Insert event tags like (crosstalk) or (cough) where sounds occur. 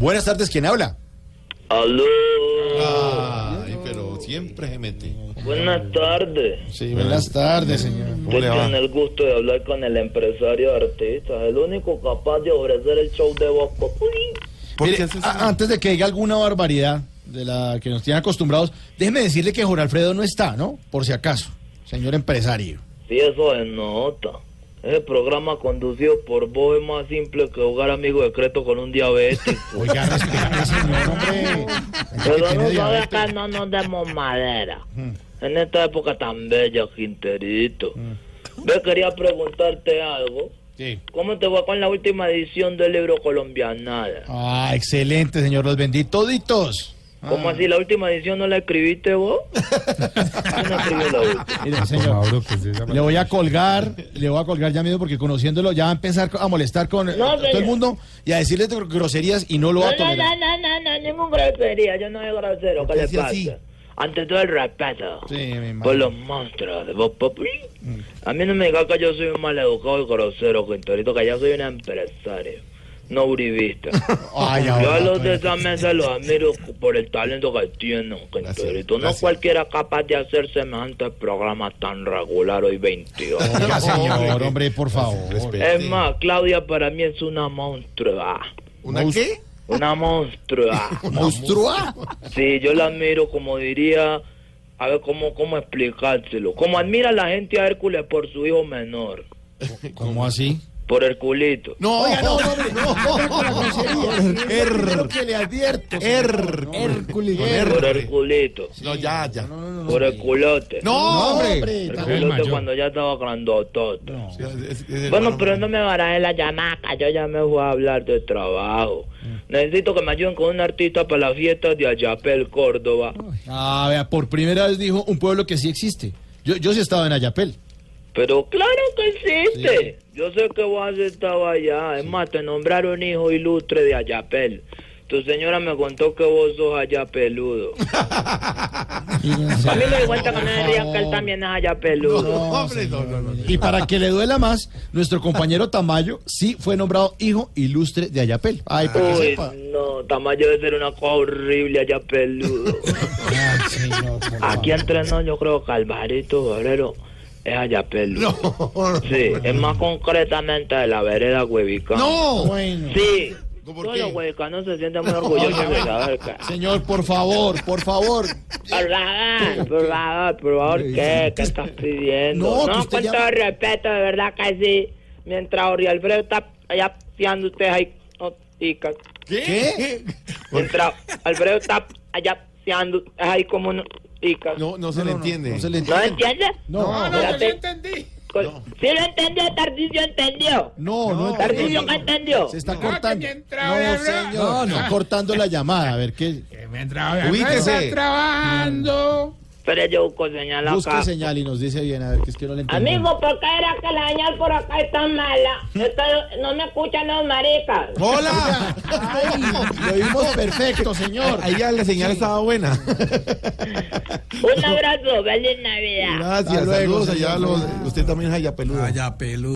Buenas tardes, ¿quién habla? Aló. Ay, pero siempre se mete. Buenas tardes. Sí, buenas tardes, señor. ¿Cómo le va? Tiene el gusto de hablar con el empresario de artistas, el único capaz de ofrecer el show de Voz Populi. ¿Por Mire, a- antes de que diga alguna barbaridad de la que nos tienen acostumbrados, déjeme decirle que Jorge Alfredo no está, ¿no? Por si acaso, señor empresario. Sí, eso se nota. Ese programa conducido por vos es más simple que jugar amigo secreto con un diabético. (laughs) Oiga, respete, señor, hombre. (laughs) Pero Que tiene no sabe diabetes. acá no nos demos madera. En esta época tan bella, Quinterito. Ve, quería preguntarte algo. Sí. ¿Cómo te va con la última edición del libro Colombianada? Ah, excelente, señor, los bendí ¿Cómo así? ¿La última edición no la escribiste vos? (laughs) ¿Quién no escribió la última? (laughs) Mire, señor, le voy a colgar, le voy a colgar ya mismo porque conociéndolo ya va a empezar a molestar con No, todo el mundo y a decirle gr- groserías y no lo va a tolerar. no, no, no, no, ningún grosería. Yo no soy grosero. ¿Qué le pasa? así? Ante todo el respeto. Sí, me imagino. Por los monstruos de Voz Populi. A mí no me diga que yo soy un maleducado y grosero, Quinterito, que yo soy un empresario. No uribista. (laughs) Ay, Yo a los de esa mesa los admiro por el talento que tienen. No gracias. cualquiera capaz de hacer semejante programa tan regular hoy 22. Oiga, señor, hombre, por favor. Respete. Es más, Claudia para mí es una monstrua. ¿Una qué? Una monstrua. (laughs) ¿Monstrua? Sí, yo la admiro, como diría, a ver cómo, cómo explicárselo. Como admira la gente a Hércules por su hijo menor, ¿Cómo así? Por Herculito. No, Oiga, no, no, hombre, no. (laughs) Er. Primero que le advierto. Er. Hércules. Por Herculito, No, ya, ya. por Herculote. No, No, hombre. Herculote cuando ya estaba grandototo. Bueno, pero no me baraje la llamaca, yo ya me voy a hablar de trabajo. Necesito que me ayuden con un artista para las fiestas de Ayapel, Córdoba. Ah, vea, por primera vez dijo un pueblo que sí existe. Yo, yo sí estaba en Ayapel. Pero claro que existe. Yo sé que vos has estado allá. Es más, te nombraron hijo ilustre de Ayapel. Tu señora me contó que vos sos ayapeludo. (laughs) A mí me di cuenta que no que él también es ayapeludo. No, hombre, no, no, no. Y para que le duela más, nuestro compañero Tamayo sí fue nombrado hijo ilustre de Ayapel. Ay, para que Uy, sepa. no, Tamayo debe ser una cosa horrible ayapeludo. Ay, (laughs) señor, por Aquí favor. entre nos yo creo que Alvarito Obrero es ayapeludo. No, Sí, es más concretamente de la vereda huevica. no. Bueno. Sí. ¿Por Todos qué? los huevicanos se sienten muy orgullosos de que... Señor, por favor, por favor. Por favor, por favor, por favor, ¿qué? ¿Qué estás pidiendo? No, No, con ya- todo respeto, de verdad que sí. Mientras Ori Alfredo está allá piando usted ahí noticas. ¿Qué? Mientras Alfredo está allá piando ahí como noticas. ¿No, No, no se le entiende. No se le ¿No entiende. entiende? No, no, Espérate. Co- ¿Sí lo entendió? ¿Tarcisio entendió? no, no. ¿Tarcisio qué entendió? Se está No, cortando. No, señor. Está cortando la llamada. A ver qué. Que Ubíquese. está trabajando. Pero yo busco señal acá. Busque señal y nos dice bien. A ver, que es que no le entiendo. Amigo, ¿por qué era que la señal por acá es tan mala? Esto no me escuchan los maricas. ¡Hola! Lo vimos perfecto, señor. Ahí ya la señal estaba buena. Un abrazo, feliz Navidad. Gracias, Hasta luego, saludos allá. señor. los- usted también es allá peludo. Vaya peludo.